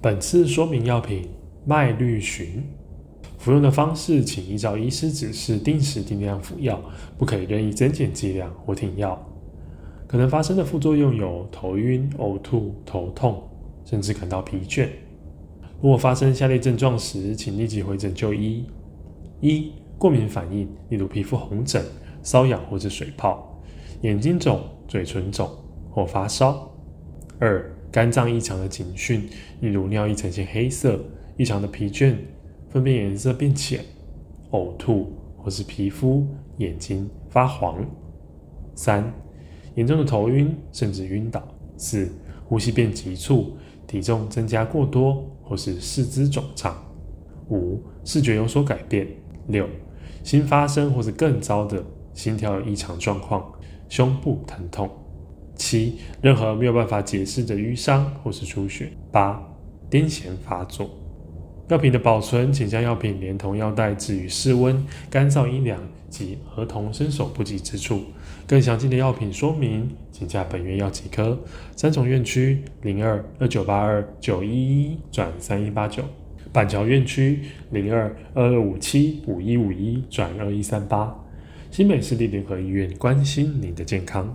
本次说明药品麦绿寻，服用的方式请依照医师指示定时定量服药，不可以任意增减剂量或停药。可能发生的副作用有头晕、呕吐、头痛，甚至感到疲倦。如果发生下列症状时，请立即回诊就医：一、过敏反应，例如皮肤红疹、瘙痒或者水泡；眼睛肿、嘴唇肿或发烧；二、肝脏异常的警讯，例如尿液呈现黑色、异常的疲倦、粪便颜色变浅、呕吐或是皮肤、眼睛发黄；三、严重的头晕甚至晕倒；四、呼吸变急促。体重增加过多，或是四肢肿胀；五、视觉有所改变；六、新发生或是更糟的心跳有异常状况，胸部疼痛；七、任何没有办法解释的瘀伤或是出血；八、癫痫发作。药品的保存，请将药品连同药袋置于室温、干燥、阴凉及儿童伸手不及之处。更详尽的药品说明，请加本院药剂科三重院区零二二九八二九一一转三一八九，板桥院区零二二二五七五一五一转二一三八。新北市立联合医院关心您的健康。